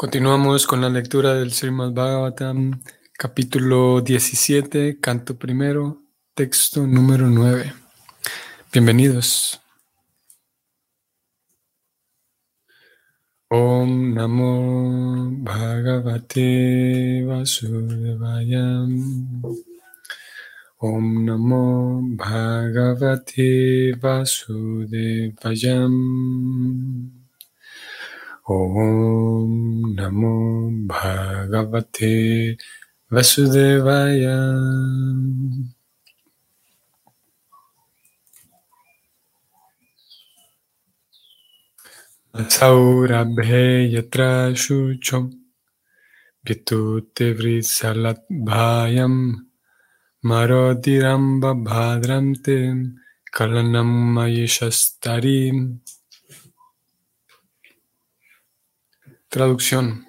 Continuamos con la lectura del Srimad Bhagavatam, capítulo 17, canto primero, texto número 9. Bienvenidos. Om Namo Bhagavate Vasudevaya. Om Namo Bhagavate Vasudevaya. ॐ नमो भगवते वसुदेवाय। सौरभे यत्र शुचौ पितुतिवृसलद्भायं मरोदिरं ते कलनं मयिषस्तरीम् Traducción.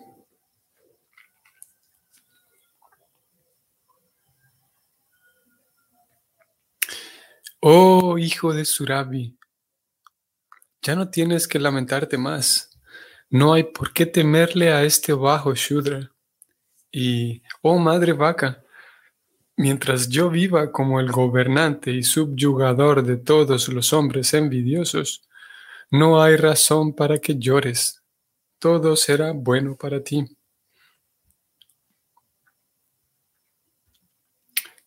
Oh hijo de Surabi, ya no tienes que lamentarte más. No hay por qué temerle a este bajo Shudra. Y, oh madre vaca, mientras yo viva como el gobernante y subyugador de todos los hombres envidiosos, no hay razón para que llores todo será bueno para ti.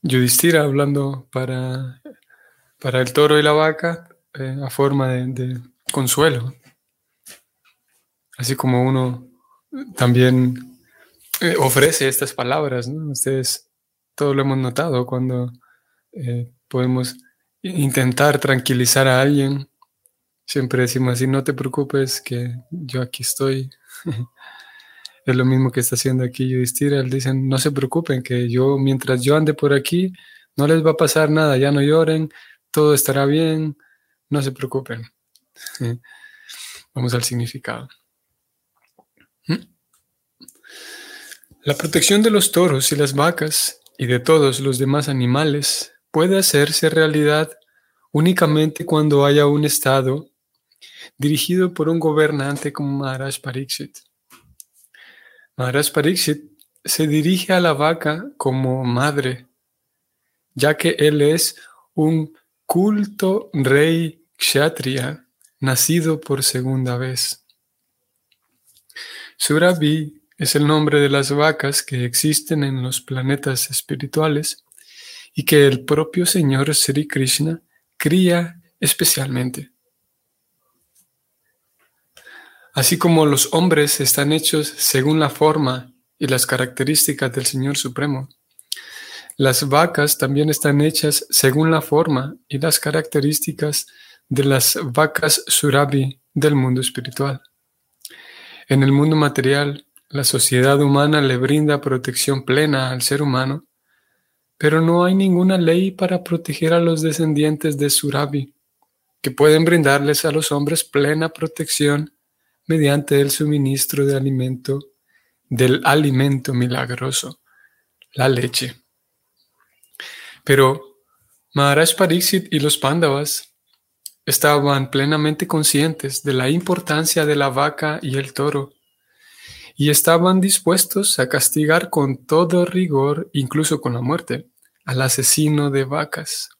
Yudhishthira hablando para, para el toro y la vaca eh, a forma de, consuelo. Así como uno también eh, ofrece estas palabras. Ustedes todo lo hemos notado cuando eh, podemos intentar tranquilizar a alguien Siempre decimos así, no te preocupes que yo aquí estoy. es lo mismo que está haciendo aquí Yudhishthira. Dicen, no se preocupen que yo, mientras yo ande por aquí, no les va a pasar nada, ya no lloren, todo estará bien, no se preocupen. Vamos al significado. ¿Mm? La protección de los toros y las vacas y de todos los demás animales puede hacerse realidad únicamente cuando haya un estado dirigido por un gobernante como Maharaj Pariksit. Maharaj Pariksit se dirige a la vaca como madre, ya que él es un culto rey kshatriya nacido por segunda vez. Surabhi es el nombre de las vacas que existen en los planetas espirituales y que el propio Señor Sri Krishna cría especialmente. Así como los hombres están hechos según la forma y las características del Señor Supremo, las vacas también están hechas según la forma y las características de las vacas surabi del mundo espiritual. En el mundo material, la sociedad humana le brinda protección plena al ser humano, pero no hay ninguna ley para proteger a los descendientes de Surabi, que pueden brindarles a los hombres plena protección mediante el suministro de alimento, del alimento milagroso, la leche. Pero Maharaj Pariksit y los Pandavas estaban plenamente conscientes de la importancia de la vaca y el toro y estaban dispuestos a castigar con todo rigor, incluso con la muerte, al asesino de vacas.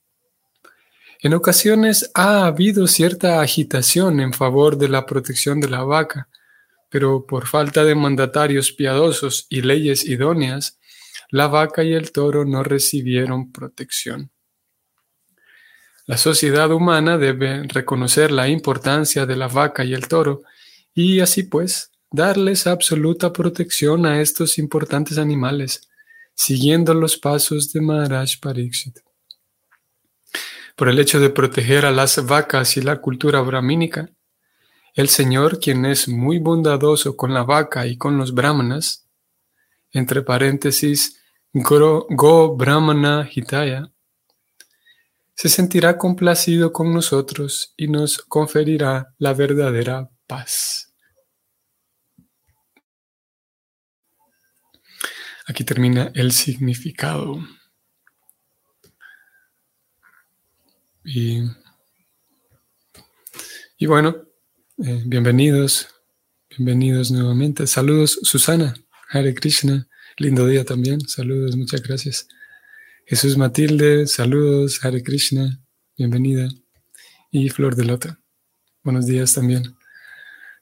En ocasiones ha habido cierta agitación en favor de la protección de la vaca, pero por falta de mandatarios piadosos y leyes idóneas, la vaca y el toro no recibieron protección. La sociedad humana debe reconocer la importancia de la vaca y el toro y así pues darles absoluta protección a estos importantes animales, siguiendo los pasos de Maharaj Pariksit por el hecho de proteger a las vacas y la cultura brahmínica, el Señor, quien es muy bondadoso con la vaca y con los brahmanas, entre paréntesis, Go, Brahmana Hitaya, se sentirá complacido con nosotros y nos conferirá la verdadera paz. Aquí termina el significado. Y, bueno, eh, bienvenidos, Bienvenidos nuevamente. Saludos, Susana. Hare Krishna. Lindo día también. Saludos, muchas gracias. Jesús Matilde, saludos. Hare Krishna. Bienvenida. Y Flor de Lota. Buenos días también.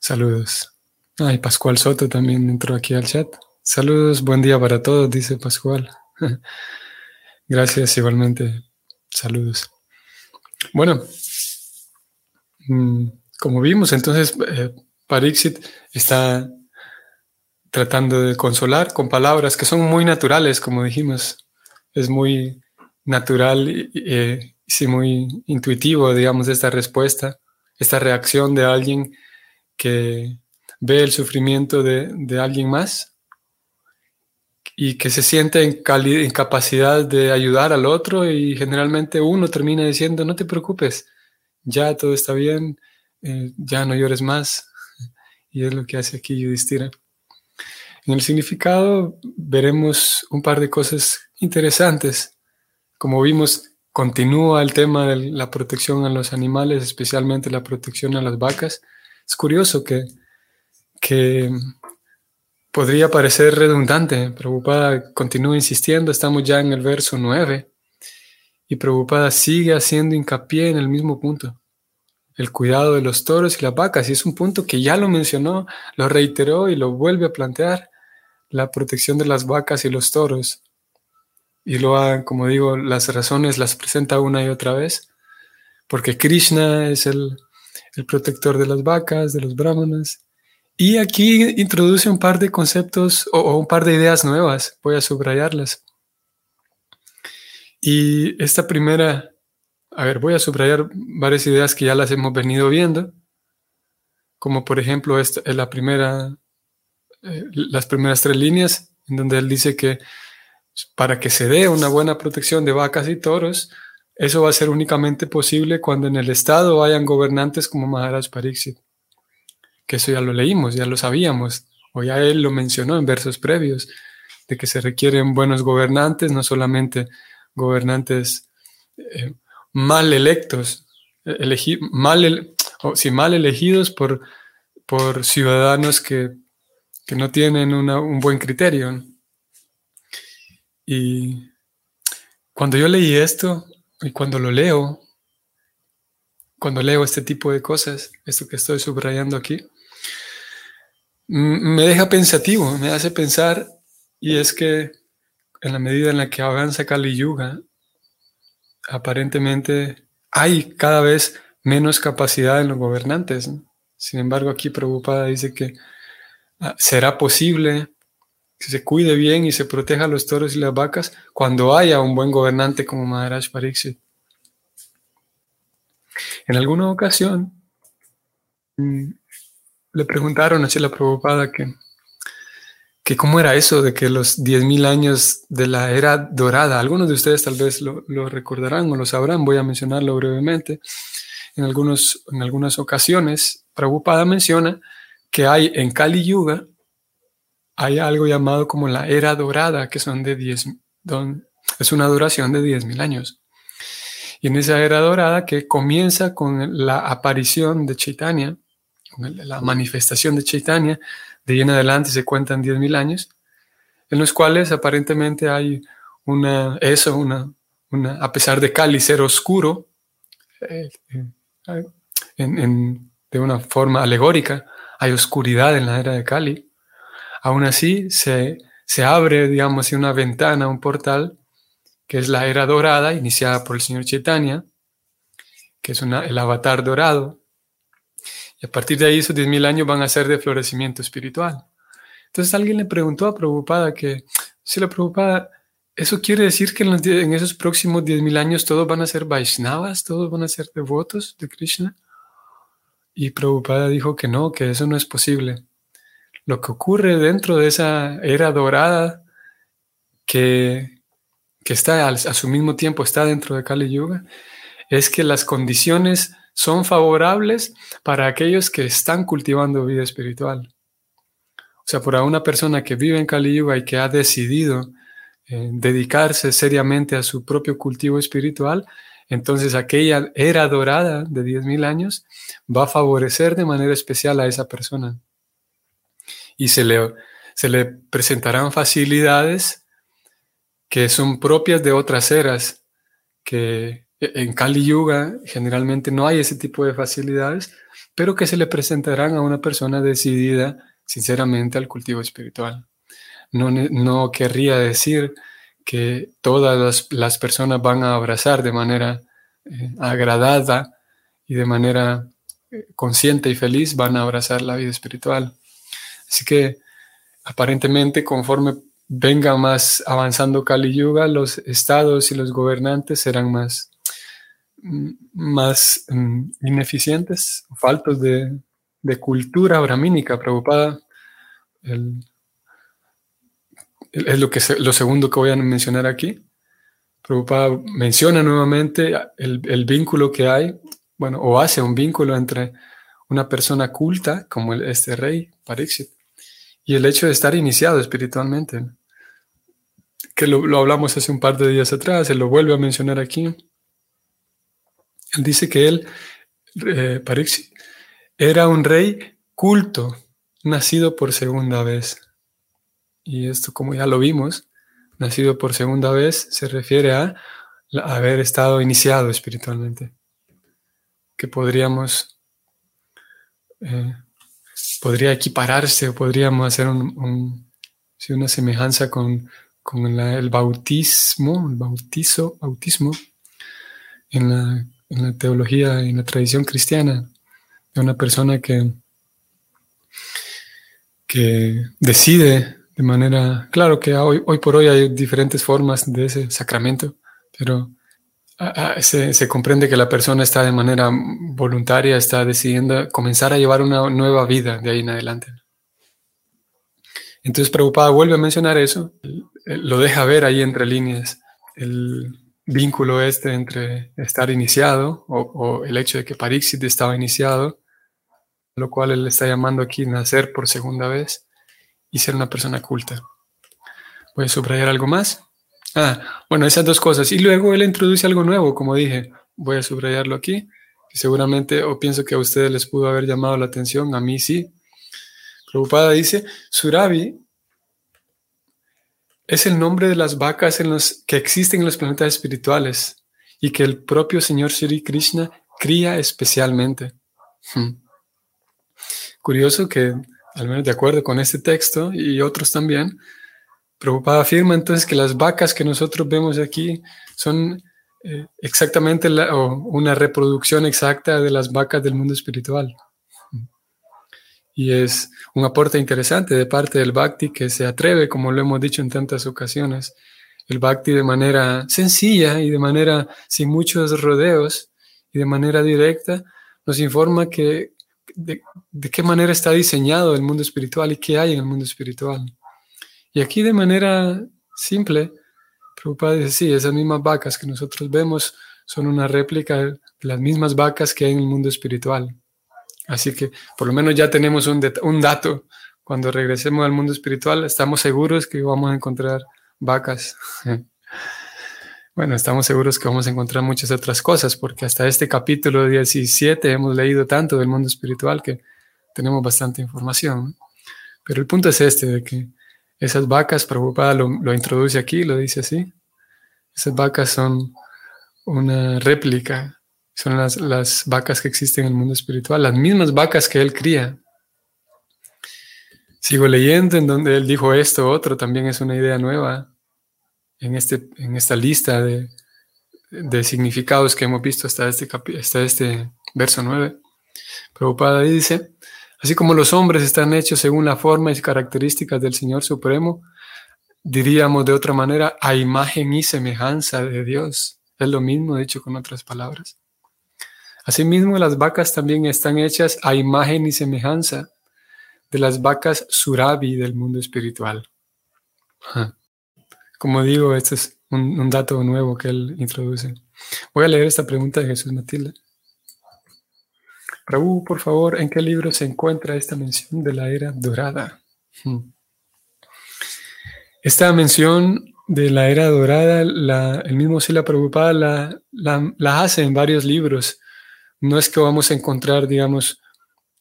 Saludos. Ay, Pascual Soto también entró aquí al chat. Saludos, buen día para todos, dice Pascual. Gracias igualmente. Saludos. Bueno, mm, como vimos, entonces eh, Parixit está tratando de consolar con palabras que son muy naturales, como dijimos. Es muy natural y, eh, sí, muy intuitivo, digamos, esta respuesta, esta reacción de alguien que ve el sufrimiento de, de alguien más y que se siente en, capacidad de ayudar al otro y generalmente uno termina diciendo, no te preocupes, ya todo está bien, eh, ya no llores más. Y es lo que hace aquí Yudhishthira. En el significado veremos un par de cosas interesantes. Como vimos, continúa el tema de la protección a los animales, especialmente la protección a las vacas. Es curioso que, que podría parecer redundante. Prabhupada continúa insistiendo, estamos ya en el verso 9, y Prabhupada sigue haciendo hincapié en el mismo punto, el cuidado de los toros y las vacas, y es un punto que ya lo mencionó, lo reiteró y lo vuelve a plantear, la protección de las vacas y los toros. Y lo ha, como digo, las razones las presenta una y otra vez, porque Krishna es el, el protector de las vacas, de los brahmanas, y aquí introduce un par de conceptos o, un par de ideas nuevas, voy a subrayarlas. Y esta primera, a ver, voy a subrayar varias ideas que ya las hemos venido viendo, como por ejemplo esta, la primera, eh, las primeras tres líneas, en donde él dice que para que se dé una buena protección de vacas y toros, eso va a ser únicamente posible cuando en el Estado hayan gobernantes como Maharaj Pariksit que eso ya lo leímos, ya lo sabíamos, o ya él lo mencionó en versos previos, de que se requieren buenos gobernantes, no solamente gobernantes eh, mal electos, mal, o, mal elegidos por, por ciudadanos que, no tienen un buen criterio. Y cuando yo leí esto, y cuando lo leo, cuando leo este tipo de cosas, esto que estoy subrayando aquí, me deja pensativo, me hace pensar, y es que en la medida en la que avanza Kali Yuga, aparentemente hay cada vez menos capacidad en los gobernantes. Sin embargo, aquí Prabhupada dice que ah, será posible que se cuide bien y se proteja a los toros y las vacas cuando haya un buen gobernante como Maharaj Pariksit. En alguna ocasión, mm, le preguntaron a la Prabhupada que, que cómo era eso de que los 10.000 años de la era dorada, algunos de ustedes tal vez lo, recordarán o lo sabrán, voy a mencionarlo brevemente. En, algunos, en algunas ocasiones, Prabhupada menciona que hay en Kali Yuga, hay algo llamado como la era dorada, que son de 10, es una duración de 10.000 años. Y en esa era dorada que comienza con la aparición de Chaitanya, la manifestación de Chaitanya, de ahí en adelante se cuentan 10.000 años, en los cuales aparentemente hay una, eso, una, una a pesar de Kali ser oscuro, eh, eh, de una forma alegórica, hay oscuridad en la era de Kali. Aún así, se, se abre, digamos, una ventana, un portal, que es la era dorada, iniciada por el señor Chaitanya, que es una, el avatar dorado, y a partir de ahí esos 10.000 años van a ser de florecimiento espiritual. Entonces alguien le preguntó a Prabhupada que, si la Prabhupada, ¿eso quiere decir que en, esos próximos 10.000 años todos van a ser Vaishnavas, todos van a ser devotos de Krishna? Y Prabhupada dijo que no, que eso no es posible. Lo que ocurre dentro de esa era dorada que, que está a su mismo tiempo está dentro de Kali Yuga, es que las condiciones son favorables para aquellos que están cultivando vida espiritual. O sea, para una persona que vive en Kali Yuga y que ha decidido eh, dedicarse seriamente a su propio cultivo espiritual, entonces aquella era dorada de 10.000 años va a favorecer de manera especial a esa persona. y se le, se le presentarán facilidades que son propias de otras eras, que en Kali Yuga generalmente no hay ese tipo de facilidades, pero que se le presentarán a una persona decidida sinceramente al cultivo espiritual. No, querría decir que todas las, personas van a abrazar de manera eh, agradada y de manera eh, consciente y feliz, van a abrazar la vida espiritual. Así que aparentemente conforme venga más avanzando Kali Yuga, los estados y los gobernantes serán más más mm, ineficientes, faltos de, cultura brahmínica, preocupada. es lo, que lo segundo que voy a mencionar aquí. Prabhupada menciona nuevamente el, vínculo que hay, bueno, o hace un vínculo entre una persona culta, como este rey, Pariksit, y el hecho de estar iniciado espiritualmente. Que lo, lo hablamos hace un par de días atrás, se lo vuelve a mencionar aquí. Él dice que él, eh, era un rey culto, nacido por segunda vez. Y esto, como ya lo vimos, nacido por segunda vez se refiere a haber estado iniciado espiritualmente. Que podríamos, eh, podría equipararse o podríamos hacer una semejanza con, el bautismo, el bautizo, bautismo en la en la teología y en la tradición cristiana de una persona que, que decide de manera, claro que hoy, hoy por hoy hay diferentes formas de ese sacramento, pero ah, ah, se, se, comprende que la persona está de manera voluntaria, está decidiendo comenzar a llevar una nueva vida de ahí en adelante. Entonces Prabhupada vuelve a mencionar eso, lo deja ver ahí entre líneas. El, vínculo este entre estar iniciado o, el hecho de que Parixit estaba iniciado, lo cual él está llamando aquí nacer por segunda vez y ser una persona culta. A subrayar algo más. Ah, bueno, esas dos cosas. Y luego él introduce algo nuevo, como dije, voy a subrayarlo aquí, seguramente o pienso que a ustedes les pudo haber llamado la atención, a mí sí. Preocupada dice, Surabi es el nombre de las vacas en los, que existen en los planetas espirituales y que el propio Señor Sri Krishna cría especialmente. Hmm. Curioso que, al menos de acuerdo con este texto y otros también, Prabhupada afirma entonces que las vacas que nosotros vemos aquí son eh, exactamente una reproducción exacta de las vacas del mundo espiritual. Y es un aporte interesante de parte del Bhakti que se atreve, como lo hemos dicho en tantas ocasiones, el Bhakti de manera sencilla y de manera sin muchos rodeos y de manera directa nos informa que de, qué manera está diseñado el mundo espiritual y qué hay en el mundo espiritual. Y aquí de manera simple, Prabhupada dice, sí, esas mismas vacas que nosotros vemos son una réplica de las mismas vacas que hay en el mundo espiritual. Así que por lo menos ya tenemos un, dato. Cuando regresemos al mundo espiritual, estamos seguros que vamos a encontrar vacas. bueno, estamos seguros que vamos a encontrar muchas otras cosas, porque hasta este capítulo 17 hemos leído tanto del mundo espiritual que tenemos bastante información. Pero el punto es este, de que esas vacas, Prabhupada lo, lo introduce aquí, lo dice así, esas vacas son una réplica son las, vacas que existen en el mundo espiritual, las mismas vacas que él cría. Sigo leyendo en donde él dijo esto, otro, también es una idea nueva en, este, en esta lista de, significados que hemos visto hasta este, hasta este verso 9. Prabhupada dice, así como los hombres están hechos según la forma y características del Señor Supremo, diríamos de otra manera, a imagen y semejanza de Dios. Es lo mismo dicho con otras palabras. Asimismo, las vacas también están hechas a imagen y semejanza de las vacas surabi del mundo espiritual. Como digo, este es un, dato nuevo que él introduce. Voy a leer esta pregunta de Jesús Matilde. Prabhu, por favor, ¿en qué libro se encuentra esta mención de la era dorada? Hmm. Esta mención de la era dorada, el mismo Sila Prabhupada la, la, la hace en varios libros no es que vamos a encontrar, digamos,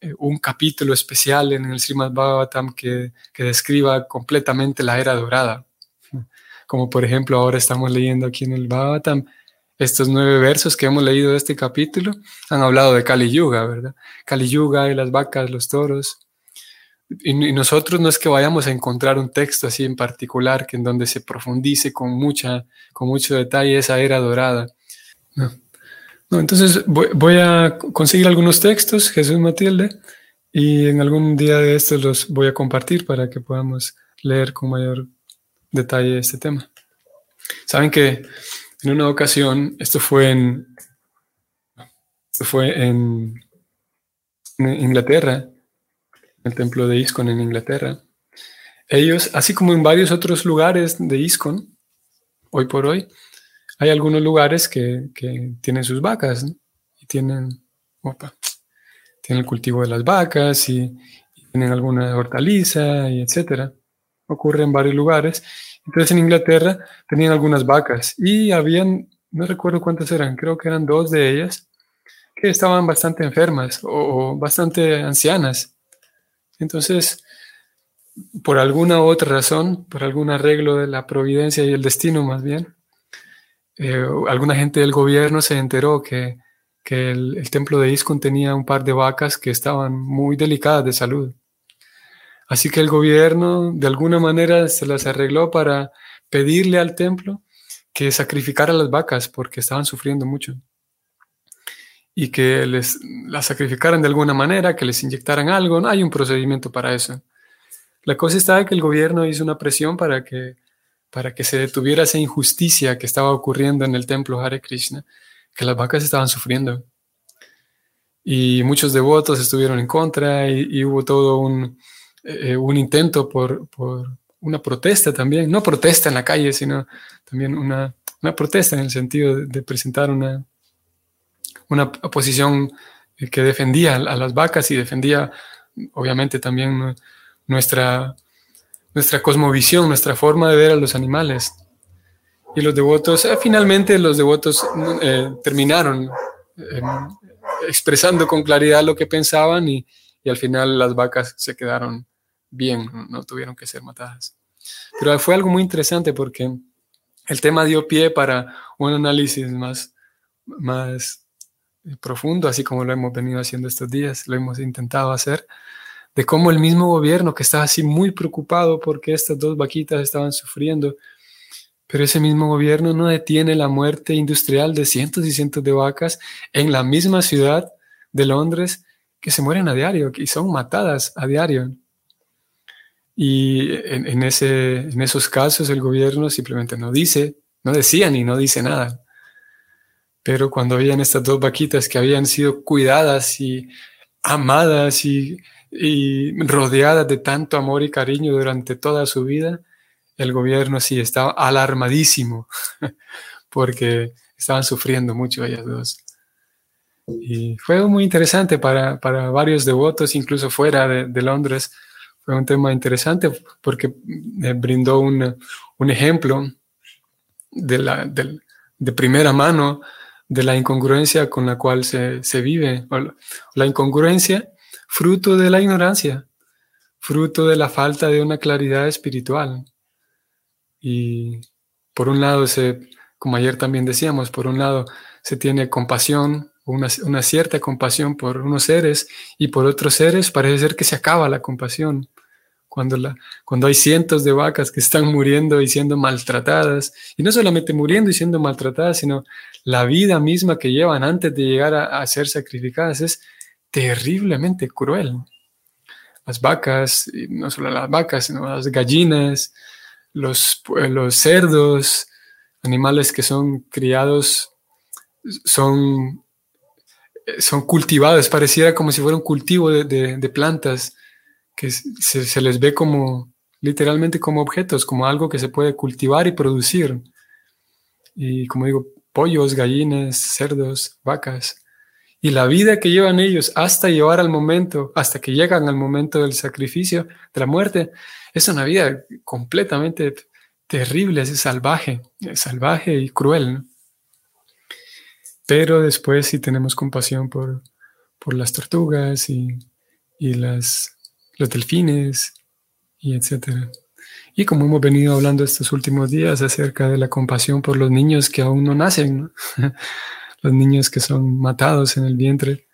eh, un capítulo especial en el Srimad Bhagavatam que, que describa completamente la era dorada. Como por ejemplo ahora estamos leyendo aquí en el Bhagavatam, estos nueve versos que hemos leído de este capítulo han hablado de Kali Yuga, ¿verdad? Kali Yuga y las vacas, los toros. Y, nosotros no es que vayamos a encontrar un texto así en particular que en donde se profundice con mucha, con mucho detalle esa era dorada. No. Entonces voy, a conseguir algunos textos, Jesús Matilde, y en algún día de estos los voy a compartir para que podamos leer con mayor detalle este tema. Saben que en una ocasión, esto fue en, esto fue en, Inglaterra, en el templo de Iskon en Inglaterra. Ellos, así como en varios otros lugares de Iskon, hoy por hoy, hay algunos lugares que, tienen sus vacas y tienen, tienen el cultivo de las vacas y, tienen alguna hortaliza y etcétera. Ocurre en varios lugares. Entonces en Inglaterra tenían algunas vacas y habían, no recuerdo cuántas eran, creo que eran dos de ellas que estaban bastante enfermas o, bastante ancianas. Entonces, por alguna otra razón, por algún arreglo de la providencia y el destino más bien, eh, alguna gente del gobierno se enteró que, el, templo de Iskon tenía un par de vacas que estaban muy delicadas de salud. Así que el gobierno de alguna manera se las arregló para pedirle al templo que sacrificara las vacas porque estaban sufriendo mucho. Y que les las sacrificaran de alguna manera, que les inyectaran algo. No hay un procedimiento para eso. La cosa está que el gobierno hizo una presión para que para que se detuviera esa injusticia que estaba ocurriendo en el templo Hare Krishna, que las vacas estaban sufriendo. Y muchos devotos estuvieron en contra y, hubo todo un, eh, un intento por, por, una protesta también, no protesta en la calle, sino también una, una protesta en el sentido de, presentar una, una posición que defendía a las vacas y defendía obviamente también nuestra nuestra cosmovisión, nuestra forma de ver a los animales. Y los devotos, eh, finalmente los devotos eh, terminaron em, expresando con claridad lo que pensaban y, y, al final las vacas se quedaron bien, no tuvieron que ser matadas. Pero fue algo muy interesante porque el tema dio pie para un análisis más, más profundo, así como lo hemos venido haciendo estos días, lo hemos intentado hacer de cómo el mismo gobierno que estaba así muy preocupado porque estas dos vaquitas estaban sufriendo, pero ese mismo gobierno no detiene la muerte industrial de cientos y cientos de vacas en la misma ciudad de Londres que se mueren a diario, y son matadas a diario. Y en, ese, en esos casos el gobierno simplemente no dice, no decía ni no dice nada. Pero cuando habían estas dos vaquitas que habían sido cuidadas y amadas y y rodeada de tanto amor y cariño durante toda su vida, el gobierno sí estaba alarmadísimo porque estaban sufriendo mucho ellas dos. Y fue muy interesante para, varios devotos, incluso fuera de, Londres. Fue un tema interesante porque me brindó un, ejemplo de, la, de, primera mano de la incongruencia con la cual se, vive. la incongruencia fruto de la ignorancia, fruto de la falta de una claridad espiritual. Y por un lado, se, como ayer también decíamos, por un lado se tiene compasión, una, una cierta compasión por unos seres, y por otros seres parece ser que se acaba la compasión. Cuando, la, cuando hay cientos de vacas que están muriendo y siendo maltratadas, y no solamente muriendo y siendo maltratadas, sino la vida misma que llevan antes de llegar a, a ser sacrificadas, es, terriblemente cruel. Las vacas, y no solo las vacas, sino las gallinas, los, los cerdos, animales que son criados, son, son cultivados, pareciera como si fuera un cultivo de, plantas, que se, se, les ve como literalmente como objetos, como algo que se puede cultivar y producir. Y como digo, pollos, gallinas, cerdos, vacas y la vida que llevan ellos hasta llevar al momento, hasta que llegan al momento del sacrificio, de la muerte, es una vida completamente terrible, es salvaje, es salvaje y cruel. Pero después si tenemos compasión por, por las tortugas y, y las, los delfines y etcétera. Y como hemos venido hablando estos últimos días acerca de la compasión por los niños que aún no nacen, los niños que son matados en el vientre,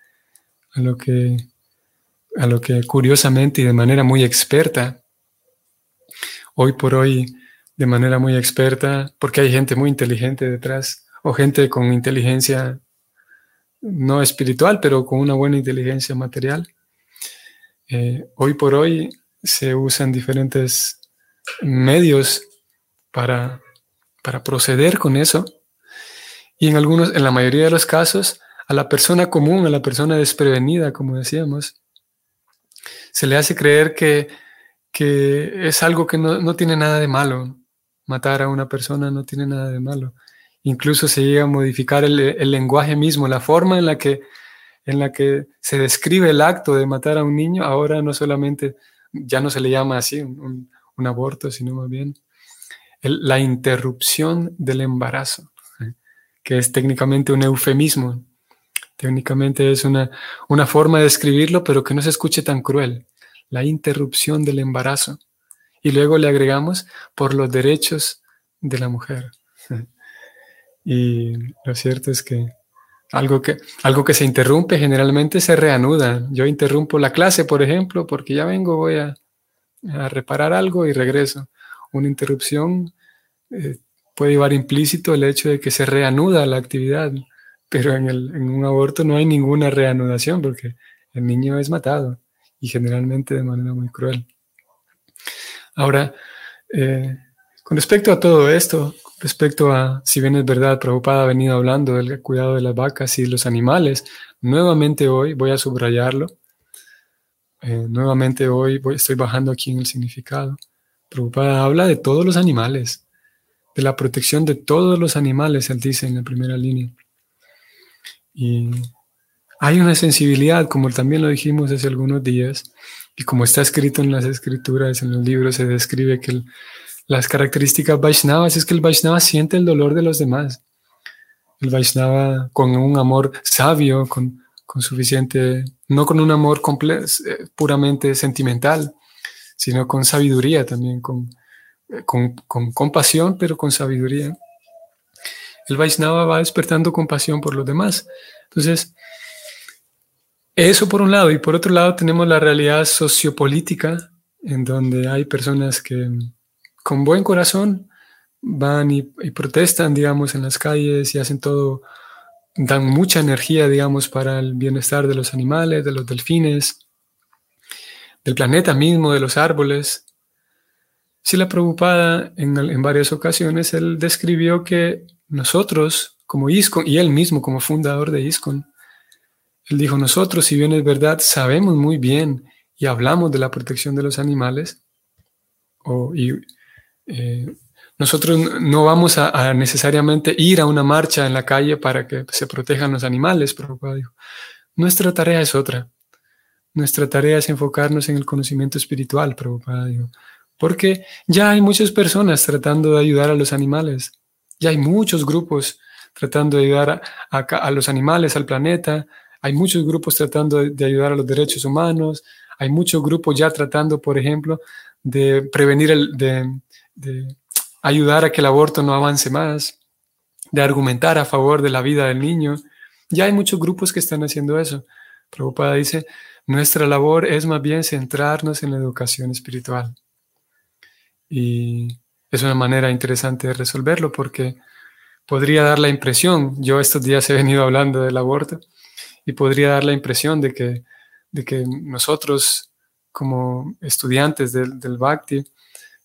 a lo que, a lo que curiosamente y de manera muy experta, hoy por hoy, de manera muy experta, porque hay gente muy inteligente detrás, o gente con inteligencia no espiritual, pero con una buena inteligencia material. Eh, hoy por hoy se usan diferentes medios para, para proceder con eso. Y en algunos, en la mayoría de los casos, a la persona común, a la persona desprevenida, como decíamos, se le hace creer que, que es algo que no, tiene nada de malo. Matar a una persona no tiene nada de malo. Incluso se llega a modificar el, el lenguaje mismo, la forma en la, que, en la que se describe el acto de matar a un niño, ahora no solamente, ya no se le llama así, un, un aborto, sino más bien la interrupción del embarazo. Que es técnicamente un eufemismo. Técnicamente es una, una forma de escribirlo, pero que no se escuche tan cruel. La interrupción del embarazo. Y luego le agregamos por los derechos de la mujer. Y lo cierto es que algo que, algo que se interrumpe generalmente se reanuda. Yo interrumpo la clase, por ejemplo, porque ya vengo, voy a, reparar algo y regreso. Una interrupción eh, puede llevar implícito el hecho de que se reanuda la actividad, pero en, el, en, un aborto no hay ninguna reanudación porque el niño es matado y generalmente de manera muy cruel. Ahora, eh, con respecto a todo esto, respecto a, si bien es verdad, Prabhupada ha venido hablando del cuidado de las vacas y los animales, nuevamente hoy voy a subrayarlo eh, nuevamente hoy estoy bajando aquí en el significado. Prabhupada habla de todos los animales, de la protección de todos los animales, él dice en la primera línea. Y hay una sensibilidad, como también lo dijimos hace algunos días, y como está escrito en las escrituras, en los libros, se describe que las características Vaishnavas es que el Vaishnava siente el dolor de los demás. El Vaishnava con un amor sabio, con, con suficiente, no con un amor eh, puramente sentimental, sino con sabiduría también, eh, con, con, compasión, pero con sabiduría. El Vaisnava va despertando compasión por los demás. Entonces, eso por un lado, y por otro lado tenemos la realidad sociopolítica, en donde hay personas que con buen corazón van y protestan, digamos, en las calles y hacen todo dan mucha energía, digamos, para el bienestar de los animales, de los delfines, del planeta mismo, de los árboles. Si la preocupada en, en varias ocasiones, él describió que nosotros, como ISCON, y él mismo como fundador de ISCON, él dijo, nosotros, si bien es verdad, sabemos muy bien y hablamos de la protección de los animales, o, y, eh, nosotros no vamos a, necesariamente ir a una marcha en la calle para que se protejan los animales, Prabhupada dijo. Nuestra tarea es otra. Nuestra tarea es enfocarnos en el conocimiento espiritual, Prabhupada dijo. Porque ya hay muchas personas tratando de ayudar a los animales. Ya hay muchos grupos tratando de ayudar a, los animales, al planeta. Hay muchos grupos tratando de, ayudar a los derechos humanos. Hay muchos grupos ya tratando, por ejemplo, de prevenir el, de ayudar a que el aborto no avance más, de argumentar a favor de la vida del niño. Ya hay muchos grupos que están haciendo eso. Prabhupada dice, nuestra labor es más bien centrarnos en la educación espiritual. Y es una manera interesante de resolverlo porque podría dar la impresión, yo estos días he venido hablando del aborto, y podría dar la impresión de que, de que nosotros como estudiantes del, del Bhakti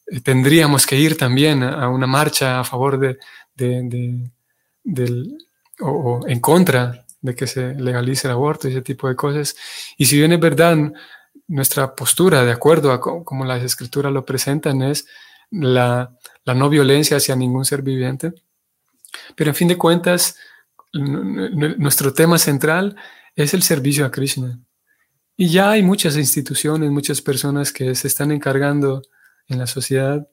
eh, tendríamos que ir también a, una marcha a favor de, del, o, en contra de que se legalice el aborto y ese tipo de cosas. Y si bien es verdad, nuestra postura, de acuerdo a como las escrituras lo presentan, es la, la no violencia hacia ningún ser viviente. Pero en fin de cuentas, nuestro tema central es el servicio a Krishna. Y ya hay muchas instituciones, muchas personas que se están encargando en la sociedad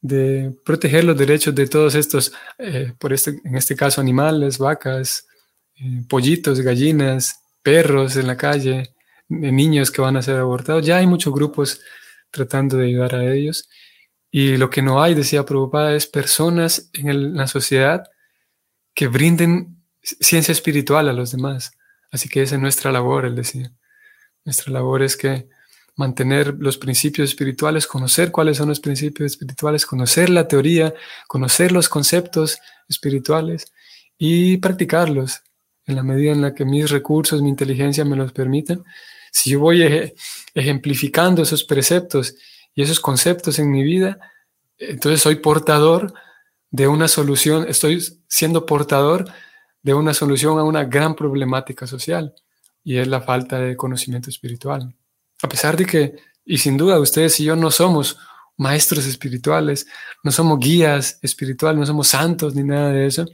de proteger los derechos de todos estos, eh, por este, en este caso animales, vacas, eh, pollitos, gallinas, perros en la calle, de niños que van a ser abortados. Ya hay muchos grupos tratando de ayudar a ellos. Y lo que no hay, decía Prabhupada, es personas en la sociedad que brinden ciencia espiritual a los demás. Así que esa es nuestra labor, él decía. Nuestra labor es que mantener los principios espirituales, conocer cuáles son los principios espirituales, conocer la teoría, conocer los conceptos espirituales y practicarlos en la medida en la que mis recursos, mi inteligencia me los permiten. Si yo voy ejemplificando esos preceptos y esos conceptos en mi vida, entonces soy portador de una solución, estoy siendo portador de una solución a una gran problemática social y es la falta de conocimiento espiritual. A pesar de que, y sin duda ustedes y yo no somos maestros espirituales, no somos guías espirituales, no somos santos ni nada de eso,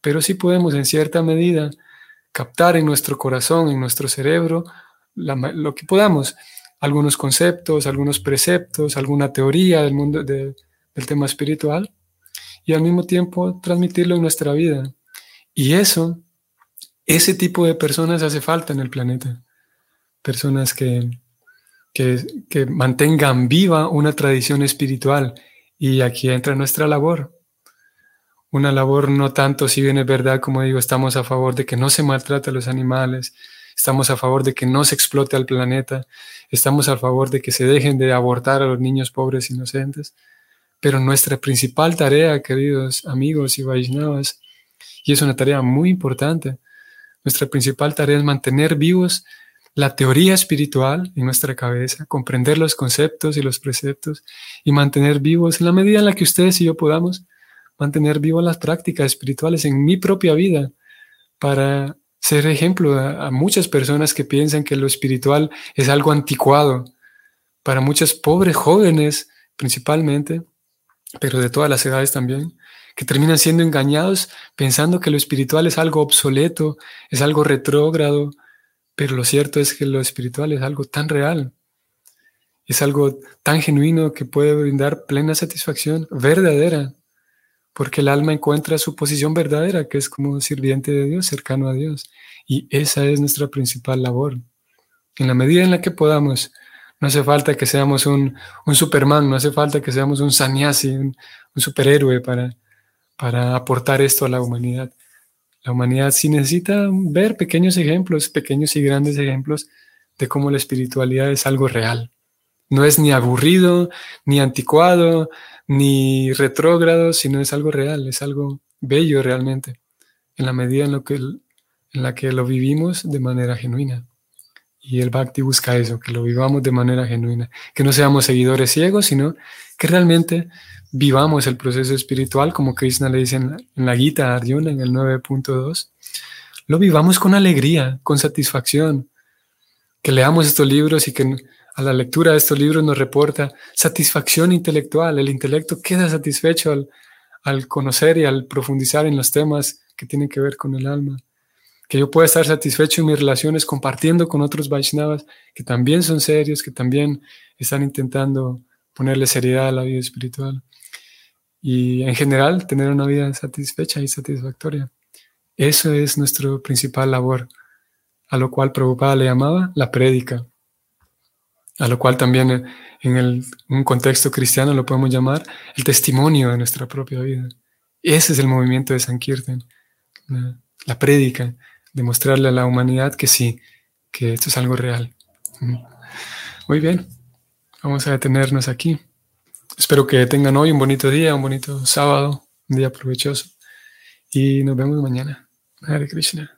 pero sí podemos en cierta medida captar en nuestro corazón, en nuestro cerebro, lo que podamos, algunos conceptos, algunos preceptos, alguna teoría del mundo del tema espiritual y al mismo tiempo transmitirlo en nuestra vida. Y eso, ese tipo de personas hace falta en el planeta. Personas que, que, mantengan viva una tradición espiritual. Y aquí entra nuestra labor. Una labor no tanto, si bien es verdad, como digo, estamos a favor de que no se maltrate a los animales, estamos a favor de que no se explote al planeta, estamos a favor de que se dejen de abortar a los niños pobres inocentes, pero nuestra principal tarea, queridos amigos y Vaishnavas, y es una tarea muy importante, nuestra principal tarea es mantener vivos la teoría espiritual en nuestra cabeza, comprender los conceptos y los preceptos y mantener vivos, en la medida en la que ustedes y yo podamos, mantener vivas las prácticas espirituales en mi propia vida para ser ejemplo a, muchas personas que piensan que lo espiritual es algo anticuado, para muchos pobres jóvenes principalmente, pero de todas las edades también, que terminan siendo engañados pensando que lo espiritual es algo obsoleto, es algo retrógrado, pero lo cierto es que lo espiritual es algo tan real, es algo tan genuino que puede brindar plena satisfacción verdadera, porque el alma encuentra su posición verdadera, que es como sirviente de Dios, cercano a Dios. Y esa es nuestra principal labor. En la medida en la que podamos, no hace falta que seamos un, Superman, no hace falta que seamos un sannyasi, un, un superhéroe para, para aportar esto a la humanidad. La humanidad sí necesita ver pequeños ejemplos, pequeños y grandes ejemplos de cómo la espiritualidad es algo real. No es ni aburrido, ni anticuado, ni retrógrado, sino es algo real, es algo bello realmente, en la medida en, lo que, en la que lo vivimos de manera genuina. Y el Bhakti busca eso, que lo vivamos de manera genuina, que no seamos seguidores ciegos, sino que realmente vivamos el proceso espiritual, como Krishna le dice en la, Gita a Arjuna en el 9.2, lo vivamos con alegría, con satisfacción, que leamos estos libros y que a la lectura de estos libros nos reporta satisfacción intelectual, el intelecto queda satisfecho al, al conocer y al profundizar en los temas que tienen que ver con el alma. Que yo pueda estar satisfecho en mis relaciones compartiendo con otros Vaishnavas que también son serios, que también están intentando ponerle seriedad a la vida espiritual. Y en general tener una vida satisfecha y satisfactoria. Eso es nuestra principal labor, a lo cual Prabhupada le llamaba la prédica, a lo cual también en un contexto cristiano lo podemos llamar el testimonio de nuestra propia vida. Ese es el movimiento de Sankirtan, la, la prédica, demostrarle a la humanidad que sí, que esto es algo real. Muy bien, vamos a detenernos aquí. Espero que tengan hoy un bonito día, un bonito sábado, un día provechoso. Y nos vemos mañana. Hare Krishna.